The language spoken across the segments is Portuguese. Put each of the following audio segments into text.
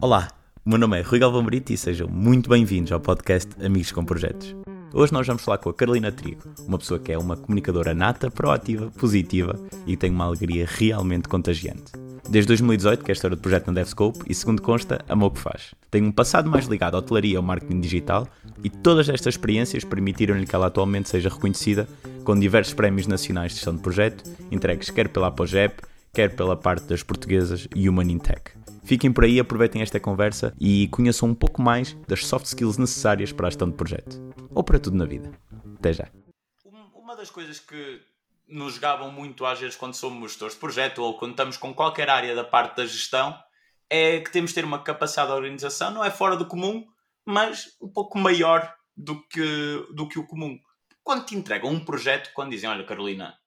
Olá, o meu nome é Rui Galvão Brito e sejam muito bem-vindos ao podcast Amigos com Projetos. Hoje nós vamos falar com a Carolina Trigo, uma pessoa que é uma comunicadora nata, proativa, positiva e tem uma alegria realmente contagiante. Desde 2018 que é história de projeto na DevScope e, segundo consta, amou o que faz. Tem um passado mais ligado à hotelaria e ao marketing digital e todas estas experiências permitiram-lhe que ela atualmente seja reconhecida com diversos prémios nacionais de gestão de projeto, entregues quer pela Apogep, quer pela parte das portuguesas Human in Tech. Fiquem por aí, aproveitem esta conversa e conheçam um pouco mais das soft skills necessárias para a gestão de projeto. Ou para tudo na vida. Até já. Uma das coisas que nos gabam muito às vezes quando somos gestores de projeto ou quando estamos com qualquer área da parte da gestão é que temos de ter uma capacidade de organização, não é fora do comum, mas um pouco maior do que, do que o comum. Quando te entregam um projeto, quando dizem, olha Carolina,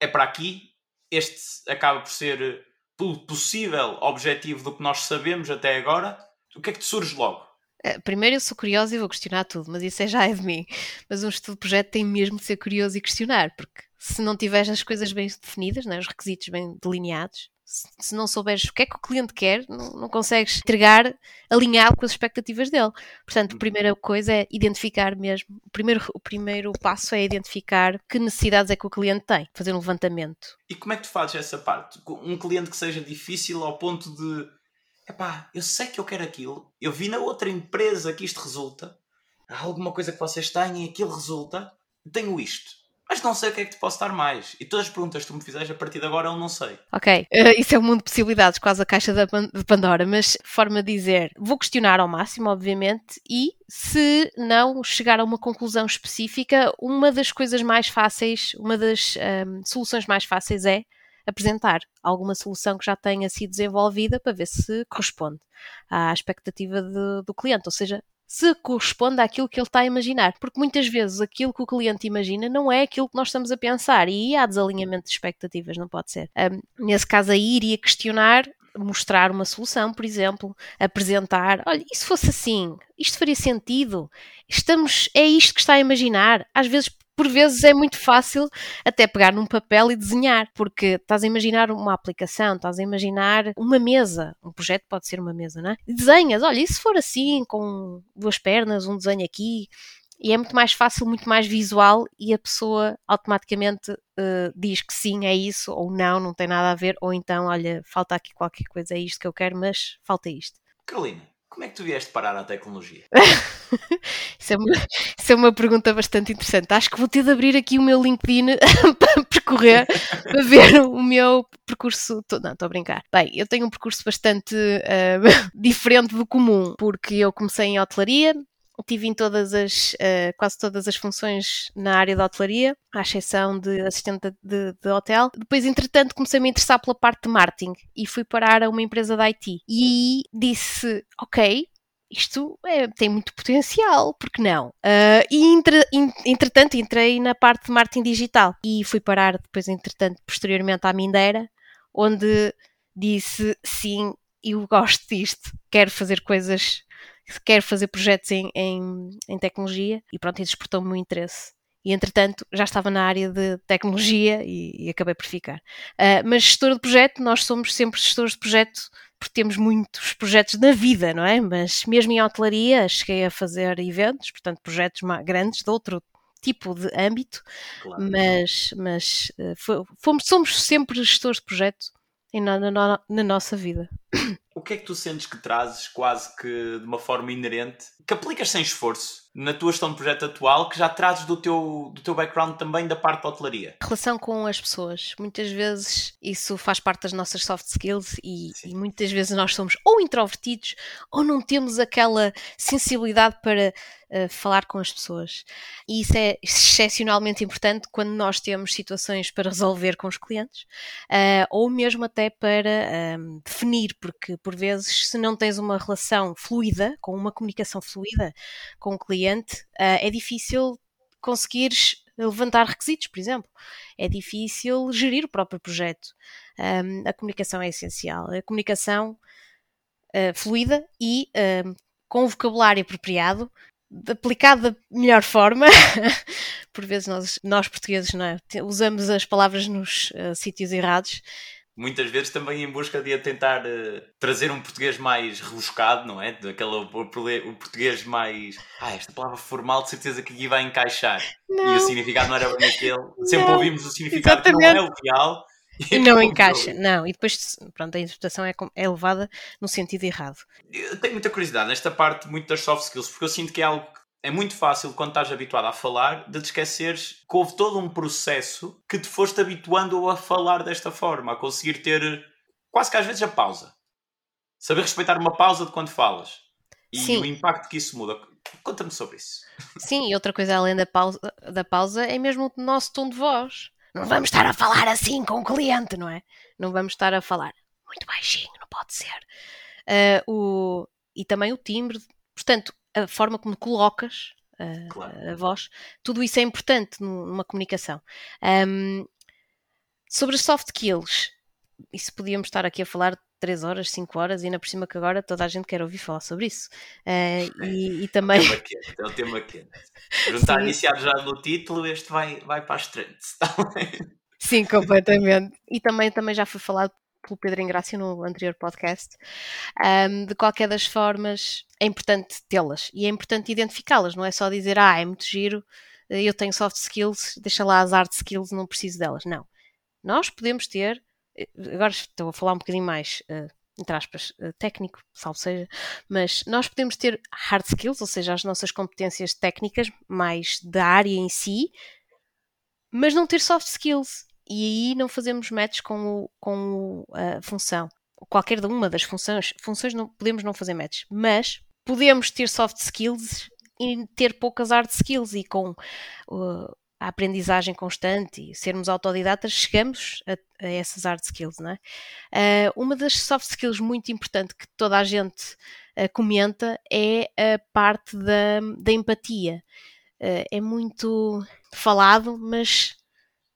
é para aqui, este acaba por ser o possível objetivo do que nós sabemos até agora, o que é que te surge logo? Eh, primeiro eu sou curiosa e vou questionar tudo, mas isso é já é de mim. Mas um estudo de projeto tem mesmo de ser curioso e questionar, porque se não tiveres as coisas bem definidas, né, os requisitos bem delineados, se não souberes o que é que o cliente quer, não, não, consegues entregar alinhado com as expectativas dele. Portanto, a uhum. primeira coisa é identificar mesmo. O primeiro, o primeiro passo é identificar que necessidades é que o cliente tem, fazer um levantamento. E como é que tu fazes essa parte? Um cliente que seja difícil ao ponto de epá, eu sei que eu quero aquilo, eu vi na outra empresa que isto resulta, há alguma coisa que vocês têm e aquilo resulta, tenho isto mas não sei o que é que te posso dar mais. E todas as perguntas que tu me fizeres a partir de agora eu não sei. Ok, uh, isso é um mundo de possibilidades, quase a caixa da de Pandora, mas forma de dizer, vou questionar ao máximo, obviamente, e se não chegar a uma conclusão específica, uma das coisas mais fáceis, uma das um, ehm, soluções mais fáceis é apresentar alguma solução que já tenha sido desenvolvida para ver se corresponde à expectativa de, do cliente, ou seja, se corresponde àquilo que ele está a imaginar. Porque muitas vezes aquilo que o cliente imagina não é aquilo que nós estamos a pensar e há desalinhamento de expectativas, não pode ser. Um, nesse caso aí iria questionar mostrar uma solução, por exemplo, apresentar, olha, e se fosse assim, isto faria sentido? Estamos, é isto que está a imaginar? Às vezes por vezes é muito fácil até pegar num papel e desenhar, porque estás a imaginar uma aplicação, estás a imaginar uma mesa, um projeto pode ser uma mesa, não é? E desenhas, olha, e se for assim, com duas pernas, um desenho aqui, e é muito mais fácil, muito mais visual e a pessoa automaticamente uh, diz que sim, é isso, ou não, não tem nada a ver, ou então, olha, falta aqui qualquer coisa, é isto que eu quero, mas falta isto. Carolina, como é que tu vieste parar à tecnologia? isso, é uma, isso, é uma, pergunta bastante interessante. Acho que vou ter de abrir aqui o meu LinkedIn para percorrer, para ver o meu percurso. Não, estou a brincar. Bem, eu tenho um percurso bastante uh, diferente do comum, porque eu comecei em hotelaria, tive em todas as, uh, quase todas as funções na área da hotelaria, à exceção de assistente de, de, hotel. Depois, entretanto, comecei a me interessar pela parte de marketing e fui parar a uma empresa da IT. E disse, ok, isto é, tem muito potencial, porque não? Uh, e entre, entretanto entrei na parte de marketing digital e fui parar depois, entretanto, posteriormente à Mindeira, onde disse sim, eu gosto disto, quero fazer coisas quer fazer projetos em, em, em tecnologia e pronto, e despertou-me o interesse. E entretanto já estava na área de tecnologia e, e acabei por ficar. Uh, mas gestor de projeto, nós somos sempre gestores de projeto porque temos muitos projetos na vida, não é? Mas mesmo em hotelaria cheguei a fazer eventos, portanto projetos grandes de outro tipo de âmbito, claro. mas, mas uh, fomos, somos sempre gestores de projeto na, na, na nossa vida o que é que tu sentes que trazes quase que de uma forma inerente, que aplicas sem esforço na tua gestão de projeto atual, que já trazes do teu, do teu background também da parte da hotelaria? Relação com as pessoas. Muitas vezes isso faz parte das nossas soft skills e, e muitas vezes nós somos ou introvertidos ou não temos aquela sensibilidade para uh, falar com as pessoas. E isso é excepcionalmente importante quando nós temos situações para resolver com os clientes uh, ou mesmo até para um, definir, porque por vezes, se não tens uma relação fluida, com uma comunicação fluida com o cliente, uh, é difícil conseguires levantar requisitos, por exemplo. É difícil gerir o próprio projeto. Um, a comunicação é essencial. A comunicação uh, fluida e uh, com o vocabulário apropriado, aplicado da melhor forma. Por vezes nós, nós portugueses é? usamos as palavras nos uh, sítios errados. Muitas vezes também em busca de tentar uh, trazer um português mais rebuscado, não é? Daquele, o, o português mais. Ah, esta palavra formal de certeza que aqui vai encaixar. Não. E o significado não era bem aquele. Sempre não. ouvimos o significado Exatamente. que não é o real E não encaixa, não. E depois, pronto, a interpretação é, é levada no sentido errado. Eu tenho muita curiosidade nesta parte, muito das soft skills, porque eu sinto que é algo é muito fácil, quando estás habituado a falar, de te esqueceres que houve todo um processo que te foste habituando a falar desta forma, a conseguir ter quase que às vezes a pausa. Saber respeitar uma pausa de quando falas. E Sim. o impacto que isso muda. Conta-me sobre isso. Sim, e outra coisa além da pausa, da pausa é mesmo o nosso tom de voz. Não vamos estar a falar assim com o cliente, não é? Não vamos estar a falar muito baixinho, não pode ser. Uh, o, e também o timbre, portanto, a forma como colocas uh, claro. a voz, tudo isso é importante numa comunicação. Um, sobre soft skills, isso podíamos estar aqui a falar 3 horas, 5 horas, e ainda por cima que agora toda a gente quer ouvir falar sobre isso. Uh, e, e, também. É o tema quente, é o tema quente. Não está iniciado já no título, este vai, vai para as trends. Tá Sim, completamente. E também, também já foi falado pelo Pedro Ingrácio no anterior podcast. Um, de qualquer das formas, é importante tê-las e é importante identificá-las, não é só dizer, ah, é muito giro, eu tenho soft skills, deixa lá as hard skills, não preciso delas. Não. Nós podemos ter agora estou a falar um bocadinho mais, uh, entre aspas, uh, técnico, salvo seja, mas nós podemos ter hard skills, ou seja, as nossas competências técnicas mais da área em si, mas não ter soft skills. E aí não fazemos match com, o, com a função. Qualquer uma das funções, funções não, podemos não fazer match, mas podemos ter soft skills e ter poucas hard skills e com uh, a aprendizagem constante e sermos autodidatas, chegamos a, a essas hard skills, não é? Uh, uma das soft skills muito importante que toda a gente uh, comenta é a parte da, da empatia. Uh, é muito falado, mas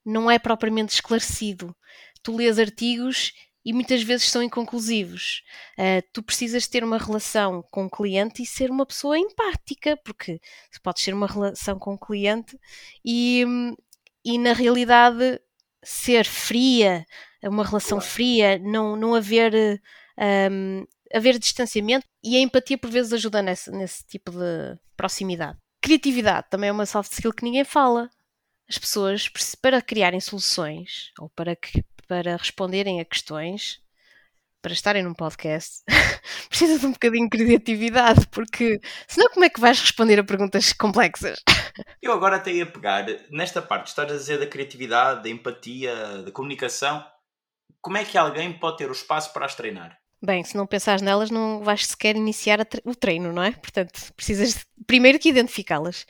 não é propriamente esclarecido. Tu lês artigos e muitas vezes são inconclusivos. Uh, tu precisas ter uma relação com o cliente e ser uma pessoa empática, porque podes ter uma relação com o cliente e, e na realidade ser fria, uma relação fria, não, não haver, um, haver distanciamento e a empatia por vezes ajuda nesse, nesse tipo de proximidade. Criatividade também é uma soft skill que ninguém fala. As pessoas, para criarem soluções ou para para responderem a questões, para estarem num podcast, precisa de um bocadinho de criatividade, porque senão como é que vais responder a perguntas complexas? Eu agora até ia pegar nesta parte, estás a dizer da criatividade, da empatia, da comunicação, como é que alguém pode ter o espaço para as treinar? Bem, se não pensares nelas, não vais sequer iniciar o treino, não é? Portanto, precisas primeiro que identificá-las.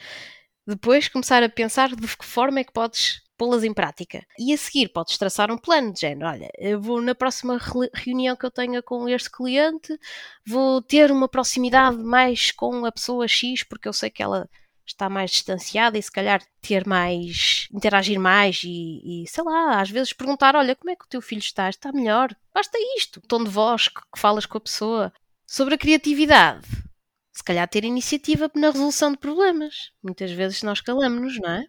Depois começar a pensar de que forma é que podes pô-las em prática. E a seguir podes traçar um plano de género. Olha, eu vou na próxima reunião que eu tenha com este cliente, vou ter uma proximidade mais com a pessoa X, porque eu sei que ela está mais distanciada e se calhar ter mais, interagir mais e, e, sei lá, às vezes perguntar, olha, como é que o teu filho está? Está melhor? Basta isto, o tom de voz que, que falas com a pessoa. Sobre a criatividade, se calhar ter iniciativa na resolução de problemas. Muitas vezes nós calamos-nos, não é?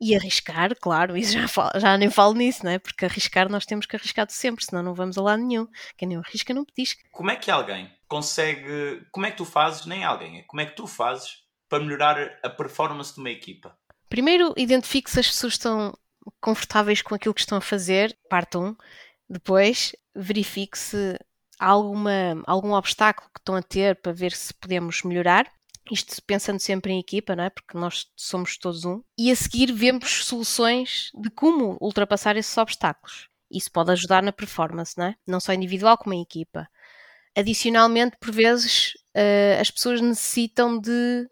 E arriscar, claro, isso já, falo, já nem falo nisso, não é? Porque arriscar nós temos que arriscar sempre, senão não vamos a lado nenhum. Quem não arrisca não petisca. Como é que alguém consegue. Como é que tu fazes, nem alguém, é como é que tu fazes para melhorar a performance de uma equipa? Primeiro, identifique se as pessoas estão confortáveis com aquilo que estão a fazer, parte 1. Um. Depois, verifique se alguma, algum obstáculo que estão a ter para ver se podemos melhorar. Isto pensando sempre em equipa, não é? Porque nós somos todos um. E a seguir vemos soluções de como ultrapassar esses obstáculos. Isso pode ajudar na performance, não é? Não só individual como em equipa. Adicionalmente, por vezes, uh, as pessoas necessitam de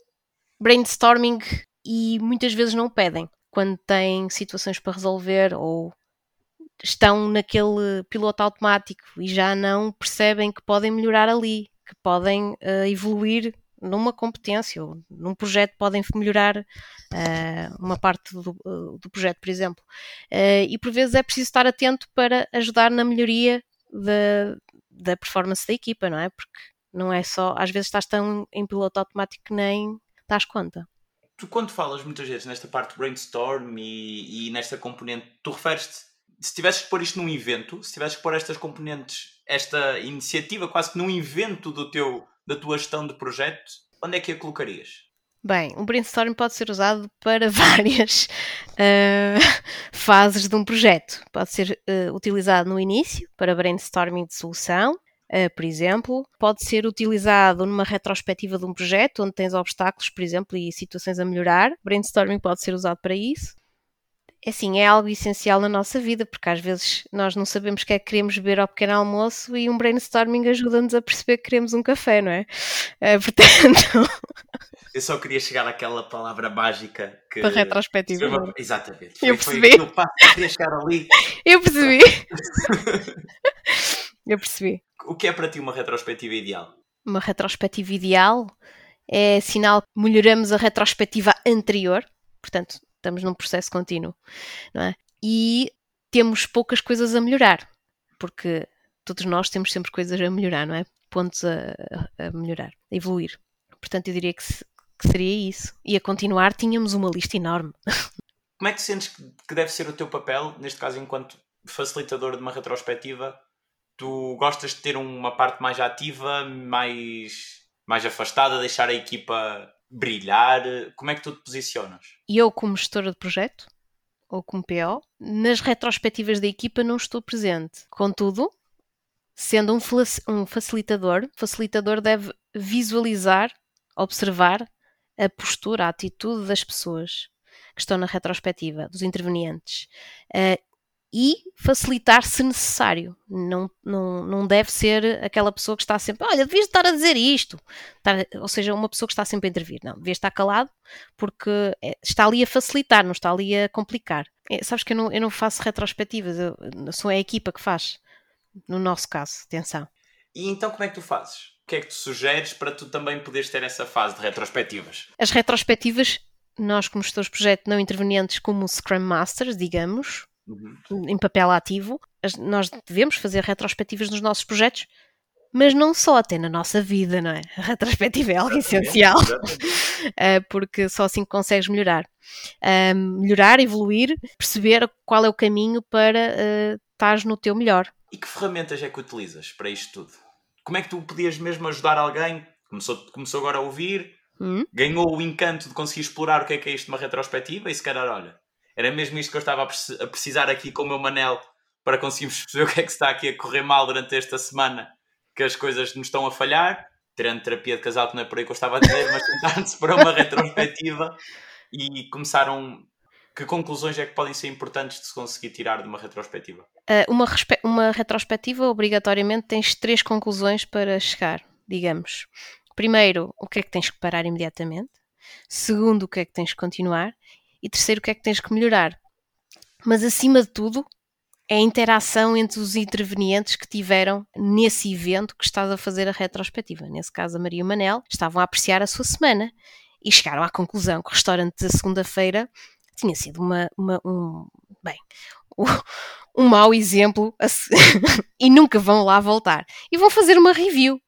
brainstorming e muitas vezes não o pedem. Quando têm situações para resolver ou estão naquele piloto automático e já não percebem que podem melhorar ali, que podem uh, evoluir numa competência ou num projeto podem melhorar uh, uma parte do, uh, do, projeto, por exemplo. Uh, e por vezes é preciso estar atento para ajudar na melhoria da, da performance da equipa, não é? Porque Não é só, às vezes estás tão em piloto automático que nem dás conta. Tu, quando falas muitas vezes nesta parte brainstorm e, e nesta componente, tu referes-te, se tivesses que pôr isto num evento, se tivesses que pôr estas componentes, esta iniciativa quase que num evento do teu, da tua gestão de projeto, onde é que a colocarias? Bem, um brainstorm pode ser usado para várias uh, fases de um projeto. Pode ser uh, utilizado no início, para brainstorming de solução, uh, por exemplo. Pode ser utilizado numa retrospectiva de um projeto, onde tens obstáculos, por exemplo, e situações a melhorar. Brainstorming pode ser usado para isso. É assim, é algo essencial na nossa vida, porque às vezes nós não sabemos o que é que queremos beber ao pequeno almoço e um brainstorming ajuda-nos a perceber que queremos um café, não é? portanto. Eu só queria chegar àquela palavra mágica que. Para retrospectiva. Exatamente. Foi, eu percebi. Foi eu queria chegar ali. Eu percebi. eu percebi. O que é para ti uma retrospectiva ideal? Uma retrospectiva ideal é sinal que melhoramos a retrospectiva anterior, portanto, estamos num processo contínuo, não é? E temos poucas coisas a melhorar, porque todos nós temos sempre coisas a melhorar, não é? Pontos a, a melhorar, a evoluir. Portanto, eu diria que, que seria isso. E a continuar tínhamos uma lista enorme. Como é que sentes que deve ser o teu papel, neste caso enquanto facilitador de uma retrospectiva? Tu gostas de ter uma parte mais ativa, mais, mais afastada, deixar a equipa brilhar? Como é que tu te posicionas? Eu, como gestora de projeto, ou como PO, nas retrospectivas da equipa não estou presente. Contudo, sendo um, um facilitador, facilitador deve visualizar, observar a postura, a atitude das pessoas que estão na retrospectiva, dos intervenientes, uh, e facilitar se necessário. Não, não, não deve ser aquela pessoa que está sempre, olha, devias estar a dizer isto. ou seja, uma pessoa que está sempre a intervir. Não, devia estar calado porque é, está ali a facilitar, não está ali a complicar. É, sabes que eu não, eu não faço retrospectivas, eu, sou a equipa que faz. No nosso caso, atenção. E então como é que tu fazes? o que é que tu sugeres para tu também poderes ter essa fase de retrospectivas? As retrospectivas, nós como gestores de projeto não intervenientes como Scrum Masters, digamos, uhum. em papel ativo, nós devemos fazer retrospectivas nos nossos projetos, mas não só, até na nossa vida, não é? A retrospectiva é algo essencial, eh, porque só assim consegues melhorar. melhorar, evoluir, perceber qual é o caminho para uh, estar no teu melhor. E que ferramentas é que utilizas para isto tudo? como é que tu podias mesmo ajudar alguém? Começou, começou agora a ouvir, hum? ganhou o encanto de conseguir explorar o que é que é isto, uma retrospectiva, e se calhar, olha, era mesmo isto que eu estava a precisar aqui com o meu Manel para conseguirmos perceber o que é que está aqui a correr mal durante esta semana, que as coisas nos estão a falhar, tirando terapia de casal, que não é por aí que eu estava a dizer, mas tentar-se para uma retrospectiva e começaram que conclusões é que podem ser importantes de se conseguir tirar de uma retrospectiva? Uh, uma, uma retrospectiva, obrigatoriamente, tens três conclusões para chegar, digamos. Primeiro, o que é que tens que parar imediatamente. Segundo, o que é que tens que continuar. E terceiro, o que é que tens que melhorar. Mas, acima de tudo, é a interação entre os intervenientes que tiveram nesse evento que estás a fazer a retrospectiva. Nesse caso, a Maria e o Manel estavam a apreciar a sua semana e chegaram à conclusão que o restaurante da segunda-feira tinha sido uma, uma um, bem, um mau exemplo e nunca vão lá voltar. E vão fazer uma review,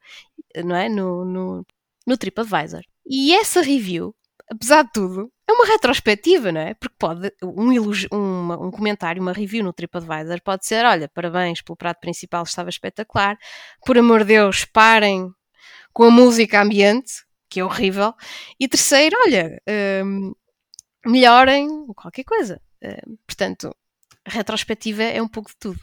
não é? No, no, no TripAdvisor. E essa review, apesar de tudo, é uma retrospectiva, não é? Porque pode, um, um, um comentário, uma review no TripAdvisor pode ser, olha, parabéns pelo prato principal, estava espetacular. Por amor de Deus, parem com a música ambiente, que é horrível. E terceiro, olha, hum, melhorem qualquer coisa. Uh, portanto, a retrospectiva é um pouco de tudo.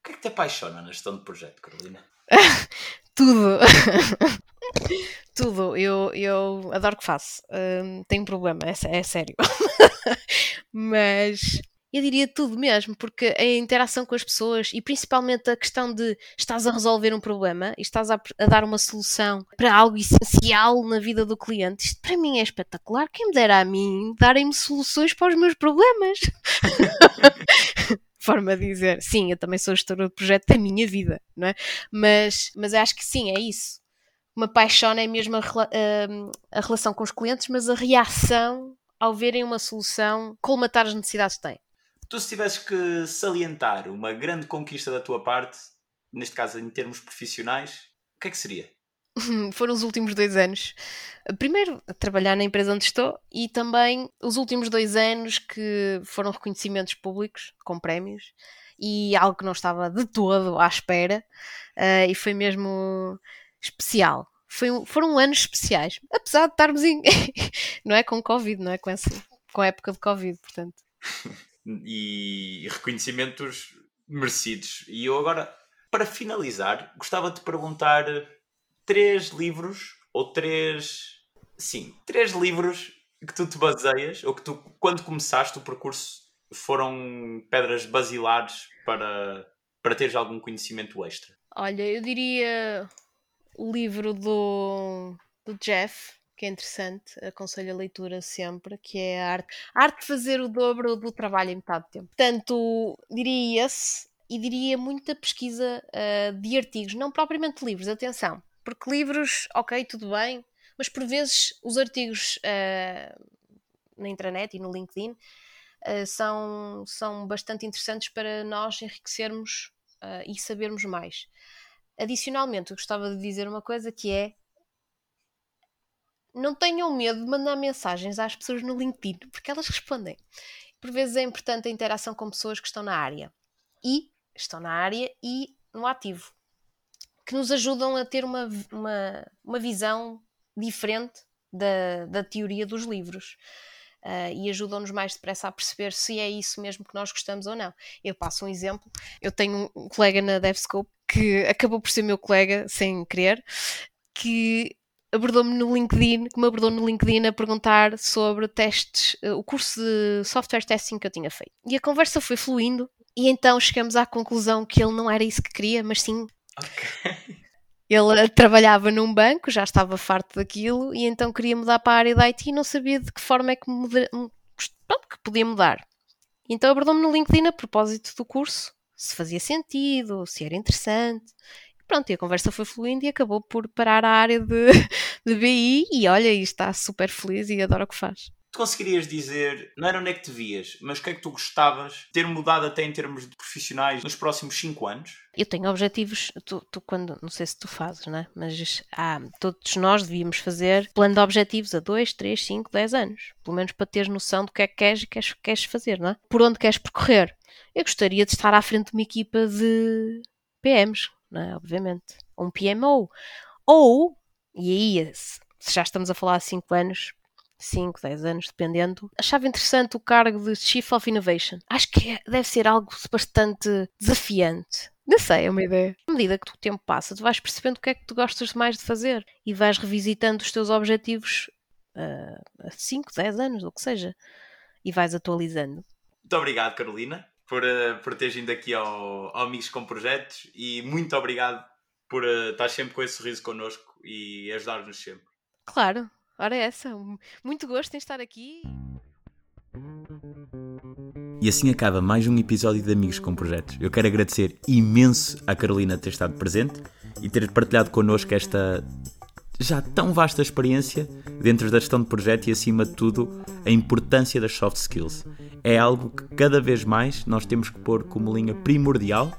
O que é que te apaixona na gestão de projeto, Carolina? tudo. tudo. Eu, eu adoro o que faço. Uh, tenho um problema, é, é sério. Mas eu diria tudo mesmo, porque a interação com as pessoas e principalmente a questão de estás a resolver um problema e estás a, a dar uma solução para algo essencial na vida do cliente, isto para mim é espetacular. Quem me dera a mim darem-me soluções para os meus problemas. Forma de dizer, sim, eu também sou gestora de projeto da minha vida, não é? Mas, mas acho que sim, é isso. Uma paixão é mesmo a, a, a relação com os clientes, mas a reação ao verem uma solução colmatar as necessidades que têm tu se tivesses que salientar uma grande conquista da tua parte neste caso em termos profissionais, o que é que seria? Foram os últimos dois anos. Primeiro, trabalhar na empresa onde estou e também os últimos dois anos que foram reconhecimentos públicos com prémios e algo que não estava de todo à espera uh, e foi mesmo especial. Foi, foram anos especiais, apesar de estarmos em, não é com Covid, não é com, essa, com a época de Covid, portanto. e reconhecimentos merecidos. E eu agora, para finalizar, gostava de perguntar três livros ou três. Sim, três livros que tu te baseias ou que tu, quando começaste o percurso, foram pedras basilares para, para teres algum conhecimento extra? Olha, eu diria o livro do, do Jeff, que é interessante, aconselho a leitura sempre, que é a arte, a arte de fazer o dobro do trabalho em metade do tempo. Portanto, diria esse e diria muita pesquisa uh, de artigos, não propriamente livros, atenção, porque livros, ok, tudo bem, mas por vezes os artigos uh, na intranet e no LinkedIn uh, são, são bastante interessantes para nós enriquecermos e sabermos mais. Adicionalmente, eu gostava de dizer uma coisa que é não tenham medo de mandar mensagens às pessoas no LinkedIn, porque elas respondem. Por vezes é importante a interação com pessoas que estão na área e estão na área e no ativo, que nos ajudam a ter uma, uma, uma visão diferente da, da teoria dos livros. Uh, e ajudam-nos mais depressa a perceber se é isso mesmo que nós gostamos ou não. Eu passo um exemplo. Eu tenho um colega na DevScope que acabou por ser meu colega sem querer, que abordou-me no LinkedIn, que me abordou no LinkedIn a perguntar sobre testes, uh, o curso de software testing que eu tinha feito. E a conversa foi fluindo e então chegamos à conclusão que ele não era isso que queria, mas sim. Ele trabalhava num banco, já estava farto daquilo e então queria mudar para a área da IT e não sabia de que forma é que, muda, que podia mudar. Então abordou-me no LinkedIn a propósito do curso, se fazia sentido, se era interessante. Pronto, e a conversa foi fluindo e acabou por parar a área de, de BI e olha, e está super feliz e adora o que faz. Tu conseguirias dizer, não era onde é que te vias, mas o que é que tu gostavas de ter mudado até em termos de profissionais nos próximos 5 anos? Eu tenho objetivos, tu, tu, quando, não sei se tu fazes, né? mas ah, todos nós devíamos fazer plano de objetivos a 2, 3, 5, 10 anos. Pelo menos para teres noção do que é que queres e queres, queres fazer, não é? Por onde queres percorrer. Eu gostaria de estar à frente de uma equipa de PMs, é? obviamente. Um PMO. Ou, e aí, se já estamos a falar há 5 anos, 5, 10 anos, dependendo, achava interessante o cargo de Chief of Innovation. Acho que é, deve ser algo bastante desafiante. Não sei, é uma ideia. À medida que o tempo passa, tu vais percebendo o que é que tu gostas mais de fazer e vais revisitando os teus objetivos uh, a 5, 10 anos, ou o que seja, e vais atualizando. Muito obrigado, Carolina por, uh, por teres vindo aqui ao, ao Amigos com Projetos e muito obrigado por uh, estar sempre com esse sorriso connosco e ajudar-nos sempre. Claro, ora essa. Muito gosto em estar aqui. E assim acaba mais um episódio de Amigos com Projetos. Eu quero agradecer imenso à Carolina ter estado presente e ter partilhado connosco esta já tão vasta experiência dentro da gestão de projeto e, acima de tudo, a importância das soft skills. É algo que cada vez mais nós temos que pôr como linha primordial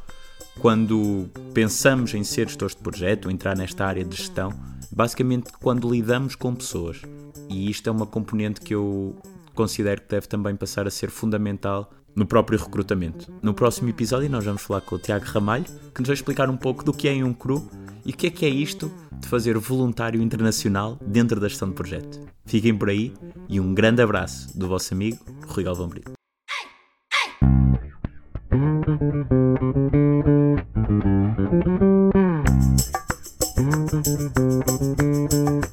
quando pensamos em ser gestores de projeto ou entrar nesta área de gestão, basicamente quando lidamos com pessoas. E isto é uma componente que eu considero que deve também passar a ser fundamental no próprio recrutamento. No próximo episódio nós vamos falar com o Tiago Ramalho, que nos vai explicar um pouco do que é em um CRU e o que é que é isto de fazer voluntário internacional dentro da gestão de projeto. Fiquem por aí e um grande abraço do vosso amigo Rui Galvão Brito. Música